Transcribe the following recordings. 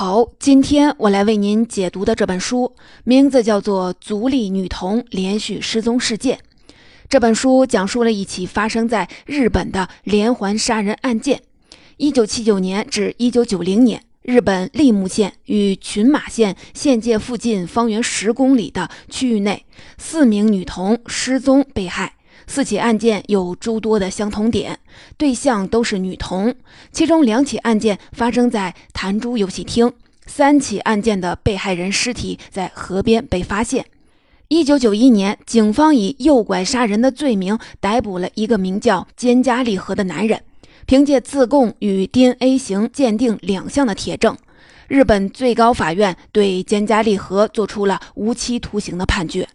好，今天我来为您解读的这本书名字叫做《足利女童连续失踪事件》。这本书讲述了一起发生在日本的连环杀人案件。一九七九年至一九九零年，日本利木县与群马县县界附近方圆十公里的区域内，四名女童失踪被害。四起案件有诸多的相同点，对象都是女童。其中两起案件发生在弹珠游戏厅，三起案件的被害人尸体在河边被发现。一九九一年，警方以诱拐杀人的罪名逮捕了一个名叫菅加利和的男人。凭借自供与 DNA 型鉴定两项的铁证，日本最高法院对菅加利和做出了无期徒刑的判决。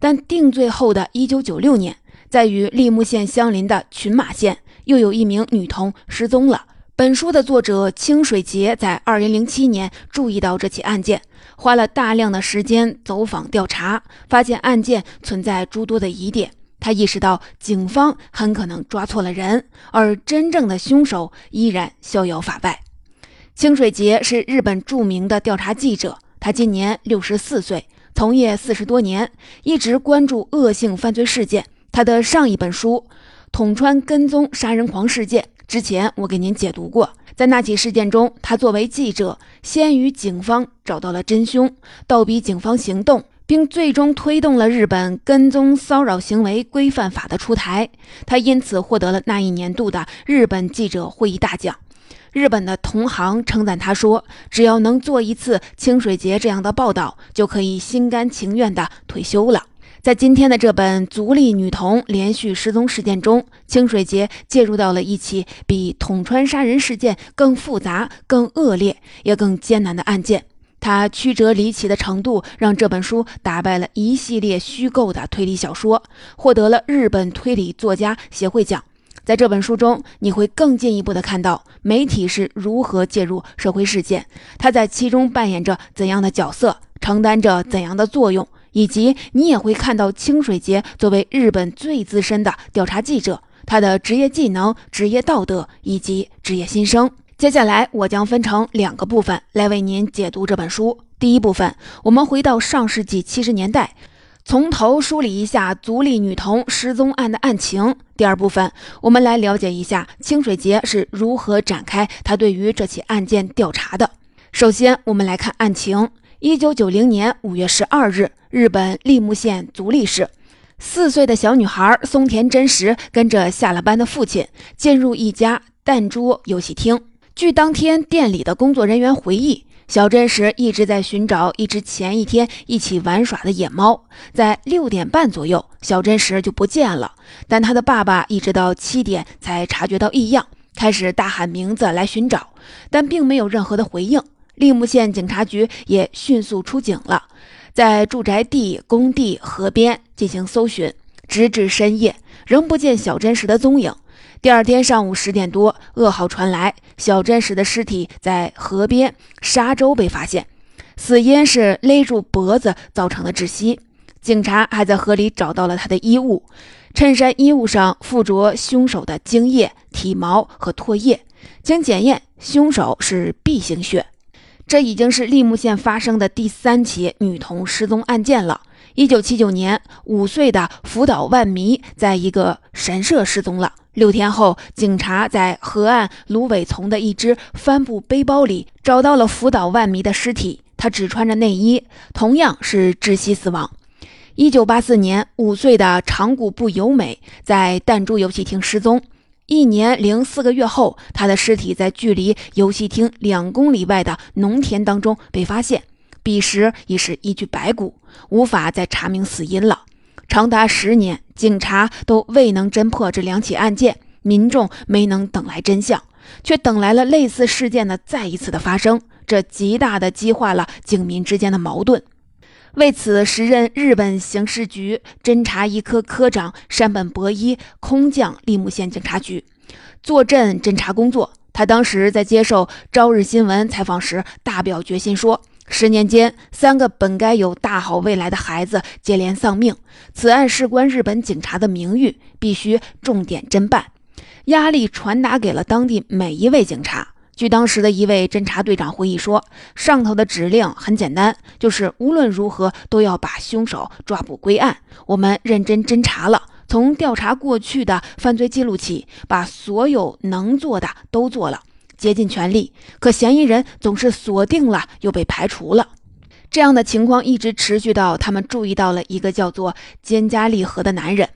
但定罪后的一九九六年。在与利木县相邻的群马县，又有一名女童失踪了。本书的作者清水节在2007年注意到这起案件，花了大量的时间走访调查，发现案件存在诸多的疑点。他意识到警方很可能抓错了人，而真正的凶手依然逍遥法外。清水节是日本著名的调查记者，他今年六十四岁，从业四十多年，一直关注恶性犯罪事件。他的上一本书《统川跟踪杀人狂事件》之前，我给您解读过。在那起事件中，他作为记者，先于警方找到了真凶，倒逼警方行动，并最终推动了日本跟踪骚扰行为规范法的出台。他因此获得了那一年度的日本记者会议大奖。日本的同行称赞他说：“只要能做一次清水节这样的报道，就可以心甘情愿地退休了。”在今天的这本《足利女童连续失踪事件》中，清水节介入到了一起比统川杀人事件更复杂、更恶劣也更艰难的案件。他曲折离奇的程度，让这本书打败了一系列虚构的推理小说，获得了日本推理作家协会奖。在这本书中，你会更进一步的看到媒体是如何介入社会事件，他在其中扮演着怎样的角色，承担着怎样的作用。以及你也会看到清水节作为日本最资深的调查记者，他的职业技能、职业道德以及职业心声。接下来我将分成两个部分来为您解读这本书。第一部分，我们回到上世纪七十年代，从头梳理一下足利女童失踪案的案情。第二部分，我们来了解一下清水节是如何展开他对于这起案件调查的。首先，我们来看案情。一九九零年五月十二日。日本立木县足利市，四岁的小女孩松田真实跟着下了班的父亲进入一家弹珠游戏厅。据当天店里的工作人员回忆，小真实一直在寻找一只前一天一起玩耍的野猫。在六点半左右，小真实就不见了。但他的爸爸一直到七点才察觉到异样，开始大喊名字来寻找，但并没有任何的回应。利木县警察局也迅速出警了。在住宅地、工地、河边进行搜寻，直至深夜仍不见小真实的踪影。第二天上午十点多，噩耗传来，小真实的尸体在河边沙洲被发现，死因是勒住脖子造成的窒息。警察还在河里找到了他的衣物，衬衫衣物上附着凶手的精液、体毛和唾液，经检验，凶手是 B 型血。这已经是利木县发生的第三起女童失踪案件了。一九七九年，五岁的福岛万弥在一个神社失踪了。六天后，警察在河岸芦苇丛的一只帆布背包里找到了福岛万弥的尸体，他只穿着内衣，同样是窒息死亡。一九八四年，五岁的长谷部由美在弹珠游戏厅失踪。一年零四个月后，他的尸体在距离游戏厅两公里外的农田当中被发现，彼时已是一具白骨，无法再查明死因了。长达十年，警察都未能侦破这两起案件，民众没能等来真相，却等来了类似事件的再一次的发生，这极大的激化了警民之间的矛盾。为此，时任日本刑事局侦查一科科长山本博一空降利木县警察局，坐镇侦查工作。他当时在接受《朝日新闻》采访时，大表决心说：“十年间，三个本该有大好未来的孩子接连丧命，此案事关日本警察的名誉，必须重点侦办。”压力传达给了当地每一位警察。据当时的一位侦查队长回忆说，上头的指令很简单，就是无论如何都要把凶手抓捕归案。我们认真侦查了，从调查过去的犯罪记录起，把所有能做的都做了，竭尽全力。可嫌疑人总是锁定了又被排除了。这样的情况一直持续到他们注意到了一个叫做菅加利和的男人。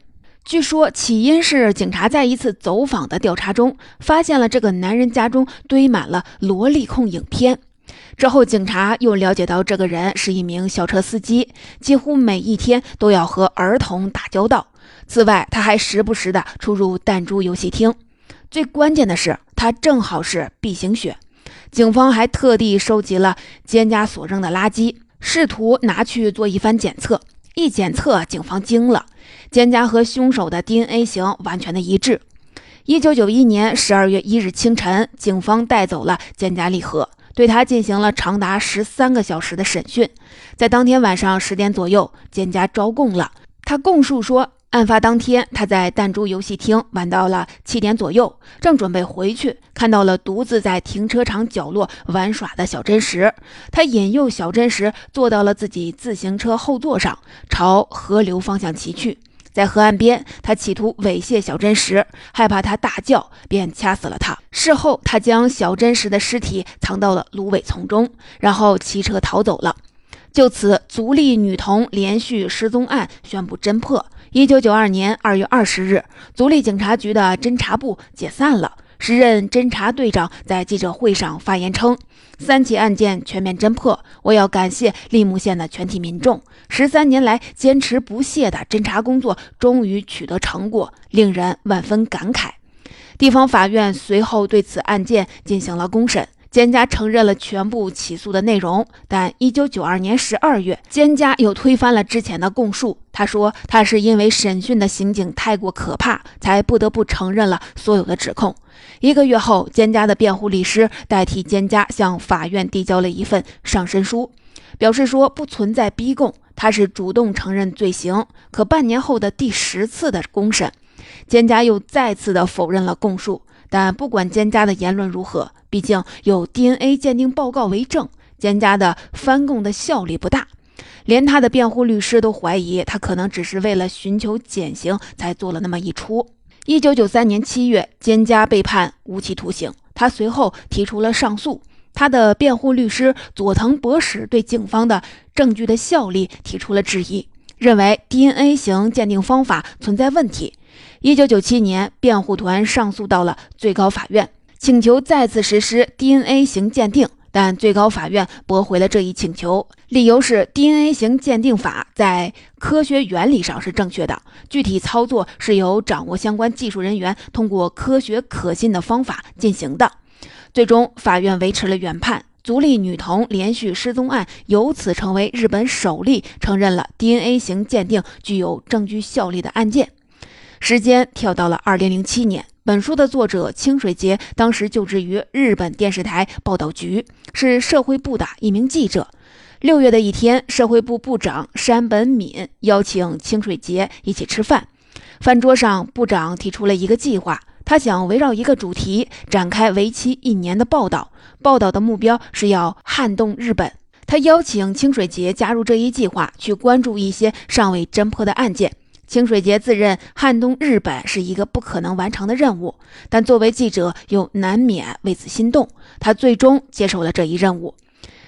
据说起因是警察在一次走访的调查中，发现了这个男人家中堆满了萝莉控影片。之后，警察又了解到这个人是一名校车司机，几乎每一天都要和儿童打交道。此外，他还时不时的出入弹珠游戏厅。最关键的是，他正好是 B 型血。警方还特地收集了蒹葭所扔的垃圾，试图拿去做一番检测。一检测，警方惊了。蒹葭和凶手的 DNA 型完全的一致。一九九一年十二月一日清晨，警方带走了蒹葭利和，对他进行了长达十三个小时的审讯。在当天晚上十点左右，蒹葭招供了。他供述说。案发当天，他在弹珠游戏厅玩到了七点左右，正准备回去，看到了独自在停车场角落玩耍的小真实。他引诱小真实坐到了自己自行车后座上，朝河流方向骑去。在河岸边，他企图猥亵小真实，害怕他大叫，便掐死了他。事后，他将小真实的尸体藏到了芦苇丛中，然后骑车逃走了。就此，足利女童连续失踪案宣布侦破。一九九二年二月二十日，足立警察局的侦查部解散了。时任侦查队长在记者会上发言称：“三起案件全面侦破，我要感谢利木县的全体民众。十三年来坚持不懈的侦查工作终于取得成果，令人万分感慨。”地方法院随后对此案件进行了公审。蒹葭承认了全部起诉的内容，但一九九二年十二月，蒹葭又推翻了之前的供述。他说，他是因为审讯的刑警太过可怕，才不得不承认了所有的指控。一个月后，蒹葭的辩护律师代替蒹葭向法院递交了一份上申书，表示说不存在逼供，他是主动承认罪行。可半年后的第十次的公审，蒹葭又再次的否认了供述。但不管蒹葭的言论如何，毕竟有 DNA 鉴定报告为证，蒹葭的翻供的效力不大。连他的辩护律师都怀疑，他可能只是为了寻求减刑才做了那么一出。一九九三年七月，蒹葭被判无期徒刑，他随后提出了上诉。他的辩护律师佐藤博史对警方的证据的效力提出了质疑，认为 DNA 型鉴定方法存在问题。一九九七年，辩护团上诉到了最高法院，请求再次实施 DNA 型鉴定，但最高法院驳回了这一请求，理由是 DNA 型鉴定法在科学原理上是正确的，具体操作是由掌握相关技术人员通过科学可信的方法进行的。最终，法院维持了原判，足利女童连续失踪案由此成为日本首例承认了 DNA 型鉴定具有证据效力的案件。时间跳到了二零零七年，本书的作者清水节当时就职于日本电视台报道局，是社会部的一名记者。六月的一天，社会部部长山本敏邀请清水节一起吃饭。饭桌上，部长提出了一个计划，他想围绕一个主题展开为期一年的报道，报道的目标是要撼动日本。他邀请清水节加入这一计划，去关注一些尚未侦破的案件。清水节自认撼动日本是一个不可能完成的任务，但作为记者又难免为此心动。他最终接受了这一任务。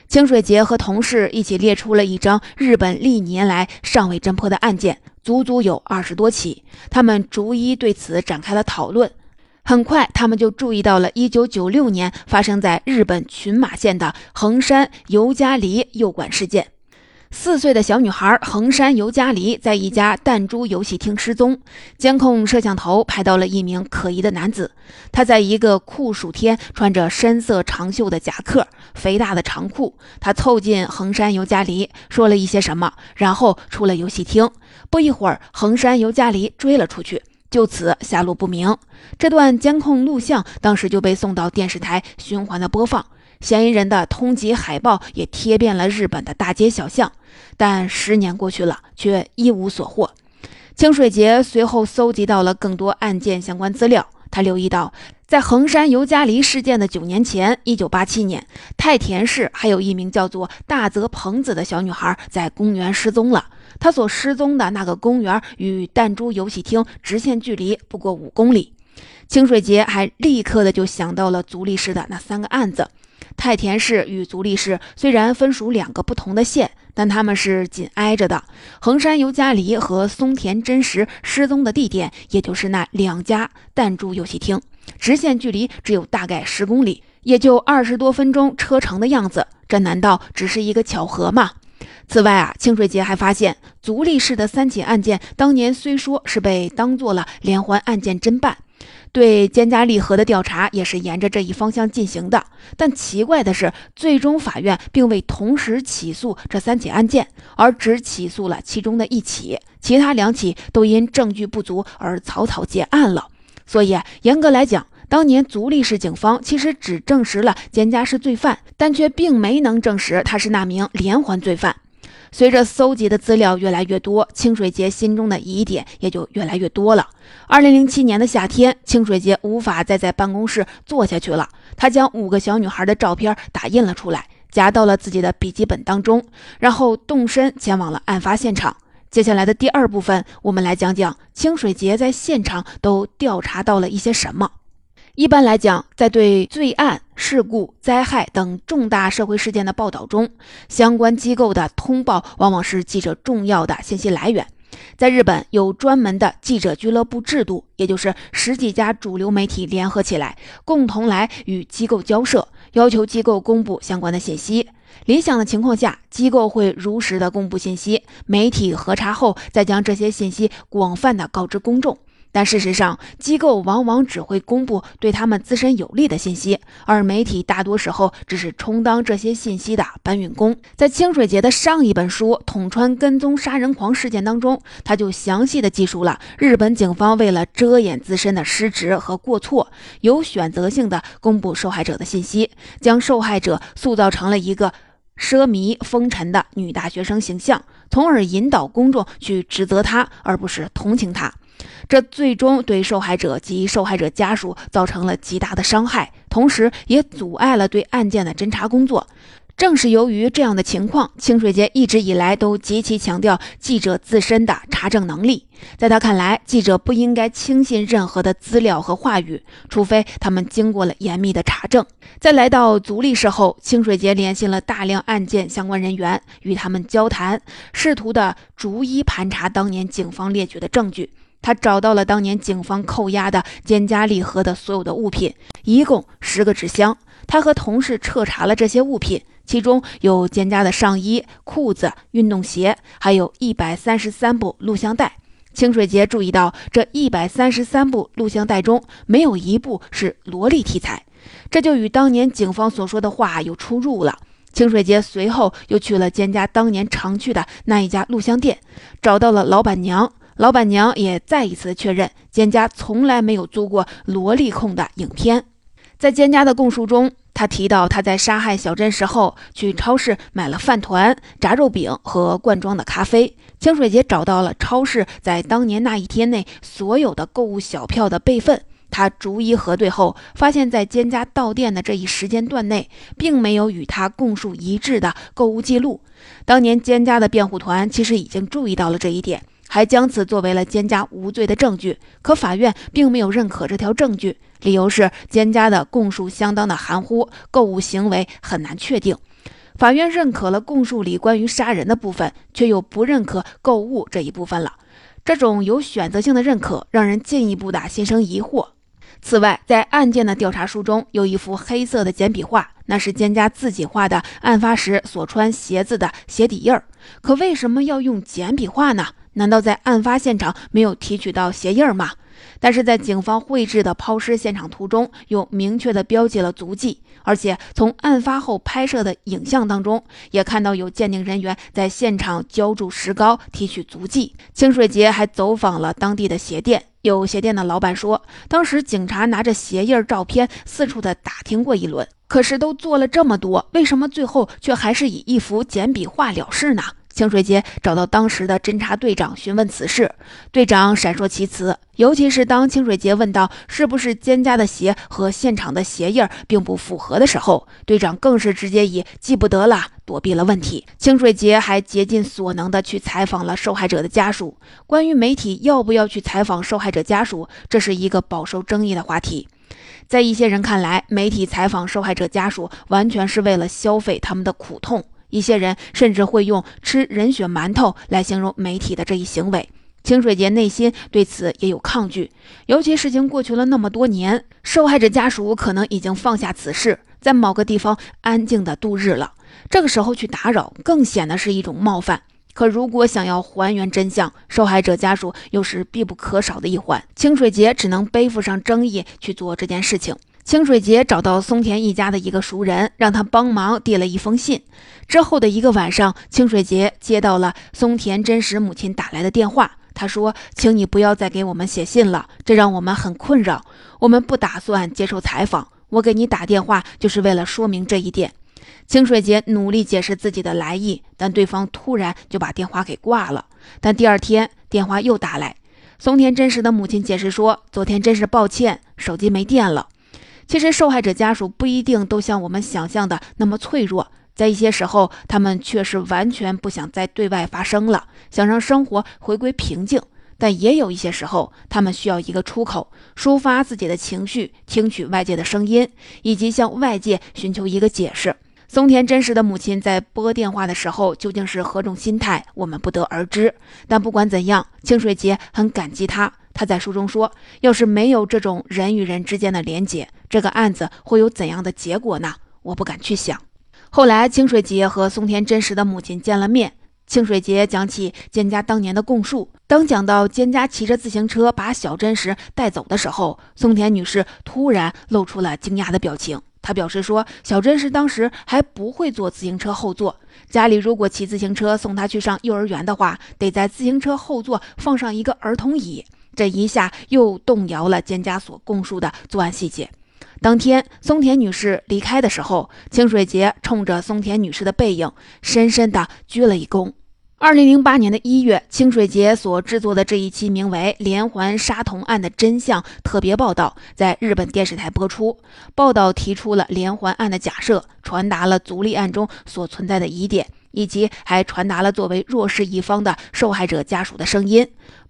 清水节和同事一起列出了一张日本历年来尚未侦破的案件，足足有二十多起。他们逐一对此展开了讨论。很快，他们就注意到了1996年发生在日本群马县的横山由加里诱拐事件。四岁的小女孩横山由佳梨在一家弹珠游戏厅失踪，监控摄像头拍到了一名可疑的男子。他在一个酷暑天穿着深色长袖的夹克、肥大的长裤。他凑近横山由佳梨，说了一些什么，然后出了游戏厅。不一会儿，横山由佳梨追了出去，就此下落不明。这段监控录像当时就被送到电视台循环的播放。嫌疑人的通缉海报也贴遍了日本的大街小巷，但十年过去了，却一无所获。清水节随后搜集到了更多案件相关资料，他留意到，在横山尤加里事件的九年前，一九八七年，太田市还有一名叫做大泽朋子的小女孩在公园失踪了。她所失踪的那个公园与弹珠游戏厅直线距离不过五公里。清水节还立刻的就想到了足利市的那三个案子。太田市与足利市虽然分属两个不同的县，但他们是紧挨着的。横山由加里和松田真实失踪的地点，也就是那两家弹珠游戏厅。直线距离只有大概十公里，也就二十多分钟车程的样子。这难道只是一个巧合吗？此外啊，清水节还发现，足利市的三起案件当年虽说是被当做了连环案件侦办，对菅家利和的调查也是沿着这一方向进行的。但奇怪的是，最终法院并未同时起诉这三起案件，而只起诉了其中的一起，其他两起都因证据不足而草草结案了。所以，严格来讲，当年足利市警方其实只证实了菅家是罪犯，但却并没能证实他是那名连环罪犯。随着搜集的资料越来越多，清水节心中的疑点也就越来越多了。二零零七年的夏天，清水节无法再在办公室坐下去了，他将五个小女孩的照片打印了出来，夹到了自己的笔记本当中，然后动身前往了案发现场。接下来的第二部分，我们来讲讲清水节在现场都调查到了一些什么。一般来讲，在对罪案、事故、灾害等重大社会事件的报道中，相关机构的通报往往是记者重要的信息来源。在日本，有专门的记者俱乐部制度，也就是十几家主流媒体联合起来，共同来与机构交涉，要求机构公布相关的信息。理想的情况下，机构会如实的公布信息，媒体核查后再将这些信息广泛的告知公众。但事实上，机构往往只会公布对他们自身有利的信息，而媒体大多时候只是充当这些信息的搬运工。在清水节的上一本书《统川跟踪杀人狂事件》当中，他就详细的记述了日本警方为了遮掩自身的失职和过错，有选择性的公布受害者的信息，将受害者塑造成了一个。奢靡风尘的女大学生形象，从而引导公众去指责她，而不是同情她。这最终对受害者及受害者家属造成了极大的伤害，同时也阻碍了对案件的侦查工作。正是由于这样的情况，清水节一直以来都极其强调记者自身的查证能力。在他看来，记者不应该轻信任何的资料和话语，除非他们经过了严密的查证。在来到足利市后，清水节联系了大量案件相关人员，与他们交谈，试图的逐一盘查当年警方列举的证据。他找到了当年警方扣押的菅家利和的所有的物品，一共十个纸箱。他和同事彻查了这些物品。其中有蒹家的上衣、裤子、运动鞋，还有一百三十三部录像带。清水节注意到，这一百三十三部录像带中没有一部是萝莉题材，这就与当年警方所说的话有出入了。清水节随后又去了蒹家当年常去的那一家录像店，找到了老板娘。老板娘也再一次确认，蒹家从来没有租过萝莉控的影片。在蒹家的供述中。他提到，他在杀害小镇时候去超市买了饭团、炸肉饼和罐装的咖啡。清水节找到了超市在当年那一天内所有的购物小票的备份，他逐一核对后，发现，在蒹家到店的这一时间段内，并没有与他供述一致的购物记录。当年蒹家的辩护团其实已经注意到了这一点。还将此作为了蒹家无罪的证据，可法院并没有认可这条证据，理由是蒹家的供述相当的含糊，购物行为很难确定。法院认可了供述里关于杀人的部分，却又不认可购物这一部分了。这种有选择性的认可，让人进一步的心生疑惑。此外，在案件的调查书中有一幅黑色的简笔画，那是蒹家自己画的案发时所穿鞋子的鞋底印儿。可为什么要用简笔画呢？难道在案发现场没有提取到鞋印吗？但是在警方绘制的抛尸现场图中，又明确的标记了足迹，而且从案发后拍摄的影像当中，也看到有鉴定人员在现场浇筑石膏提取足迹。清水节还走访了当地的鞋店，有鞋店的老板说，当时警察拿着鞋印照片四处的打听过一轮，可是都做了这么多，为什么最后却还是以一幅简笔画了事呢？清水节找到当时的侦查队长询问此事，队长闪烁其词。尤其是当清水节问到是不是蒹葭的鞋和现场的鞋印并不符合的时候，队长更是直接以记不得了躲避了问题。清水节还竭尽所能地去采访了受害者的家属。关于媒体要不要去采访受害者家属，这是一个饱受争议的话题。在一些人看来，媒体采访受害者家属完全是为了消费他们的苦痛。一些人甚至会用吃人血馒头来形容媒体的这一行为。清水节内心对此也有抗拒，尤其事情过去了那么多年，受害者家属可能已经放下此事，在某个地方安静的度日了。这个时候去打扰，更显得是一种冒犯。可如果想要还原真相，受害者家属又是必不可少的一环。清水节只能背负上争议去做这件事情。清水节找到松田一家的一个熟人，让他帮忙递了一封信。之后的一个晚上，清水节接到了松田真实母亲打来的电话。他说：“请你不要再给我们写信了，这让我们很困扰。我们不打算接受采访。我给你打电话就是为了说明这一点。”清水节努力解释自己的来意，但对方突然就把电话给挂了。但第二天电话又打来，松田真实的母亲解释说：“昨天真是抱歉，手机没电了。”其实，受害者家属不一定都像我们想象的那么脆弱，在一些时候，他们确实完全不想再对外发声了，想让生活回归平静。但也有一些时候，他们需要一个出口，抒发自己的情绪，听取外界的声音，以及向外界寻求一个解释。松田真实的母亲在拨电话的时候究竟是何种心态，我们不得而知。但不管怎样，清水节很感激他。他在书中说：“要是没有这种人与人之间的连结，这个案子会有怎样的结果呢？我不敢去想。”后来，清水节和松田真实的母亲见了面。清水节讲起蒹葭当年的供述。当讲到蒹葭骑着自行车把小真实带走的时候，松田女士突然露出了惊讶的表情。她表示说：“小真实当时还不会坐自行车后座，家里如果骑自行车送她去上幼儿园的话，得在自行车后座放上一个儿童椅。”这一下又动摇了蒹葭所供述的作案细节。当天，松田女士离开的时候，清水节冲着松田女士的背影深深地鞠了一躬。二零零八年的一月，清水节所制作的这一期名为《连环杀童案的真相》特别报道在日本电视台播出。报道提出了连环案的假设，传达了足立案中所存在的疑点，以及还传达了作为弱势一方的受害者家属的声音。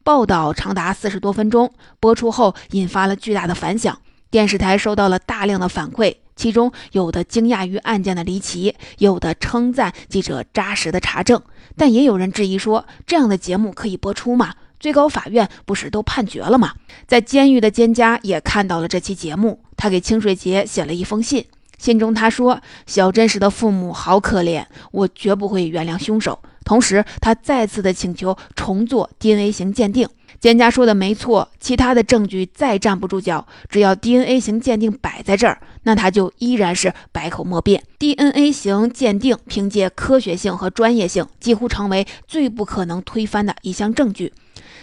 报道长达四十多分钟，播出后引发了巨大的反响。电视台收到了大量的反馈，其中有的惊讶于案件的离奇，有的称赞记者扎实的查证，但也有人质疑说，这样的节目可以播出吗？最高法院不是都判决了吗？在监狱的蒹葭也看到了这期节目，他给清水节写了一封信，信中他说：“小真实的父母好可怜，我绝不会原谅凶手。”同时，他再次的请求重做 DNA 型鉴定。蒹葭说的没错，其他的证据再站不住脚，只要 DNA 型鉴定摆在这儿，那他就依然是百口莫辩。DNA 型鉴定凭借科学性和专业性，几乎成为最不可能推翻的一项证据。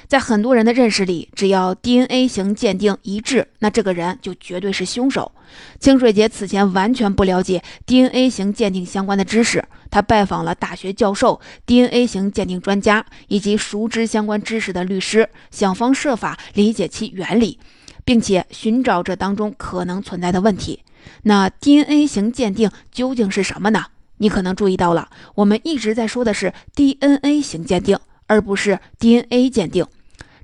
在很多人的认识里，只要 DNA 型鉴定一致，那这个人就绝对是凶手。清水节此前完全不了解 DNA 型鉴定相关的知识，他拜访了大学教授、DNA 型鉴定专家以及熟知相关知识的律师，想方设法理解其原理，并且寻找这当中可能存在的问题。那 DNA 型鉴定究竟是什么呢？你可能注意到了，我们一直在说的是 DNA 型鉴定，而不是 DNA 鉴定。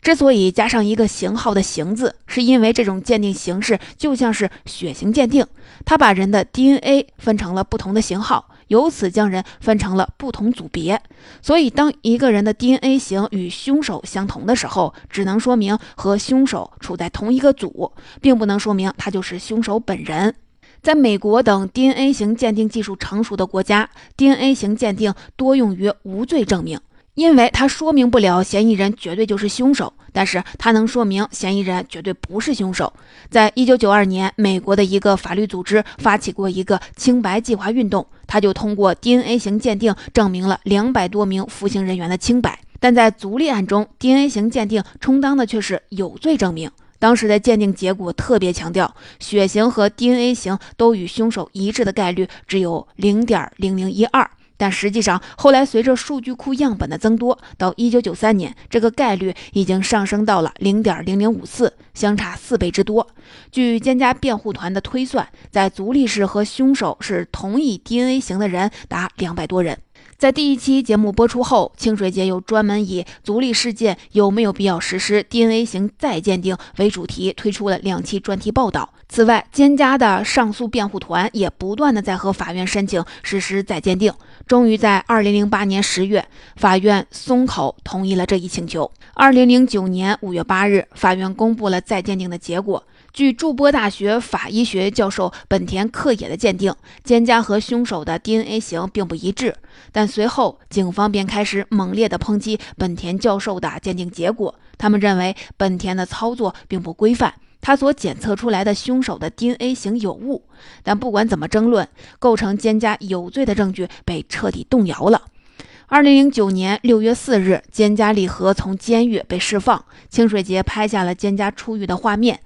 之所以加上一个型号的“型”字，是因为这种鉴定形式就像是血型鉴定，它把人的 DNA 分成了不同的型号，由此将人分成了不同组别。所以，当一个人的 DNA 型与凶手相同的时候，只能说明和凶手处在同一个组，并不能说明他就是凶手本人。在美国等 DNA 型鉴定技术成熟的国家，DNA 型鉴定多用于无罪证明。因为它说明不了嫌疑人绝对就是凶手，但是它能说明嫌疑人绝对不是凶手。在一九九二年，美国的一个法律组织发起过一个清白计划运动，他就通过 DNA 型鉴定证明了两百多名服刑人员的清白。但在足立案中，DNA 型鉴定充当的却是有罪证明。当时的鉴定结果特别强调，血型和 DNA 型都与凶手一致的概率只有零点零零一二。但实际上，后来随着数据库样本的增多，到一九九三年，这个概率已经上升到了零点零零五四，相差四倍之多。据监家辩护团的推算，在足立市和凶手是同一 DNA 型的人达两百多人。在第一期节目播出后，清水节又专门以足立事件有没有必要实施 DNA 型再鉴定为主题，推出了两期专题报道。此外，监家的上诉辩护团也不断的在和法院申请实施再鉴定，终于在二零零八年十月，法院松口同意了这一请求。二零零九年五月八日，法院公布了再鉴定的结果。据筑波大学法医学教授本田克也的鉴定，奸家和凶手的 DNA 型并不一致。但随后，警方便开始猛烈地抨击本田教授的鉴定结果。他们认为本田的操作并不规范，他所检测出来的凶手的 DNA 型有误。但不管怎么争论，构成奸家有罪的证据被彻底动摇了。二零零九年六月四日，奸家李和从监狱被释放，清水节拍下了奸家出狱的画面。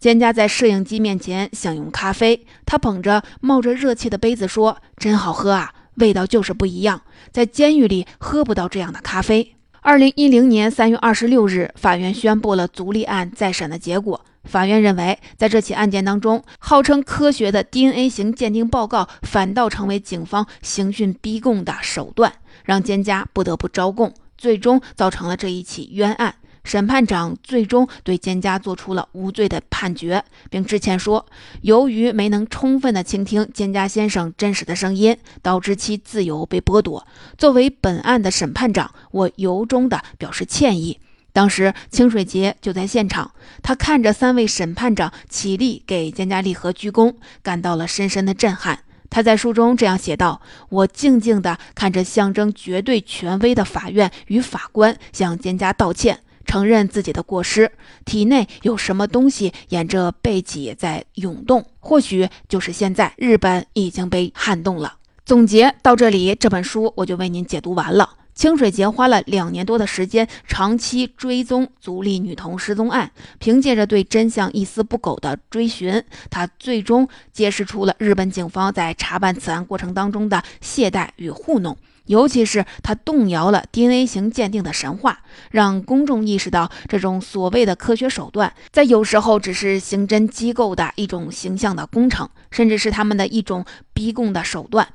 蒹葭在摄影机面前享用咖啡，他捧着冒着热气的杯子说：“真好喝啊，味道就是不一样，在监狱里喝不到这样的咖啡。”二零一零年三月二十六日，法院宣布了足立案再审的结果。法院认为，在这起案件当中，号称科学的 DNA 型鉴定报告反倒成为警方刑讯逼供的手段，让蒹葭不得不招供，最终造成了这一起冤案。审判长最终对蒹葭做出了无罪的判决，并致歉说，由于没能充分的倾听蒹葭先生真实的声音，导致其自由被剥夺。作为本案的审判长，我由衷的表示歉意。当时清水节就在现场，他看着三位审判长起立给蒹葭立和鞠躬，感到了深深的震撼。他在书中这样写道：“我静静地看着象征绝对权威的法院与法官向蒹葭道歉。”承认自己的过失，体内有什么东西沿着背脊在涌动，或许就是现在日本已经被撼动了。总结到这里，这本书我就为您解读完了。清水节花了两年多的时间，长期追踪足利女童失踪案，凭借着对真相一丝不苟的追寻，他最终揭示出了日本警方在查办此案过程当中的懈怠与糊弄。尤其是他动摇了 DNA 型鉴定的神话，让公众意识到这种所谓的科学手段，在有时候只是刑侦机构的一种形象的工程，甚至是他们的一种逼供的手段。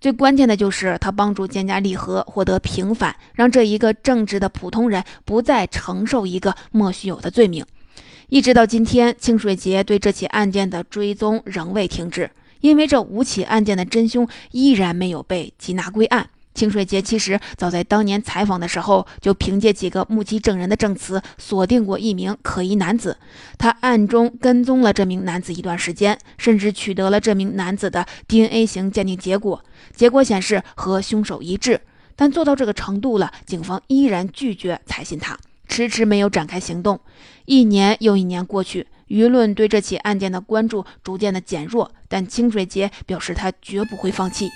最关键的就是他帮助蒹葭立和获得平反，让这一个正直的普通人不再承受一个莫须有的罪名。一直到今天，清水节对这起案件的追踪仍未停止，因为这五起案件的真凶依然没有被缉拿归案。清水节其实早在当年采访的时候，就凭借几个目击证人的证词，锁定过一名可疑男子。他暗中跟踪了这名男子一段时间，甚至取得了这名男子的 DNA 型鉴定结果，结果显示和凶手一致。但做到这个程度了，警方依然拒绝采信他，迟迟没有展开行动。一年又一年过去，舆论对这起案件的关注逐渐的减弱，但清水节表示他绝不会放弃。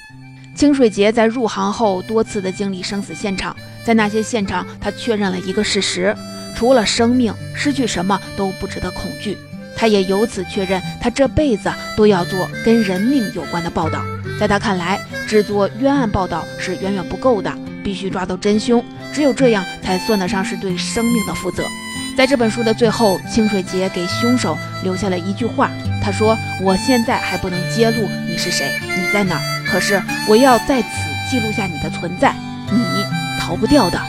清水节在入行后多次的经历生死现场，在那些现场，他确认了一个事实：除了生命，失去什么都不值得恐惧。他也由此确认，他这辈子都要做跟人命有关的报道。在他看来，只做冤案报道是远远不够的，必须抓到真凶，只有这样才算得上是对生命的负责。在这本书的最后，清水节给凶手留下了一句话，他说：“我现在还不能揭露你是谁，你在哪。”可是，我要在此记录下你的存在，你逃不掉的。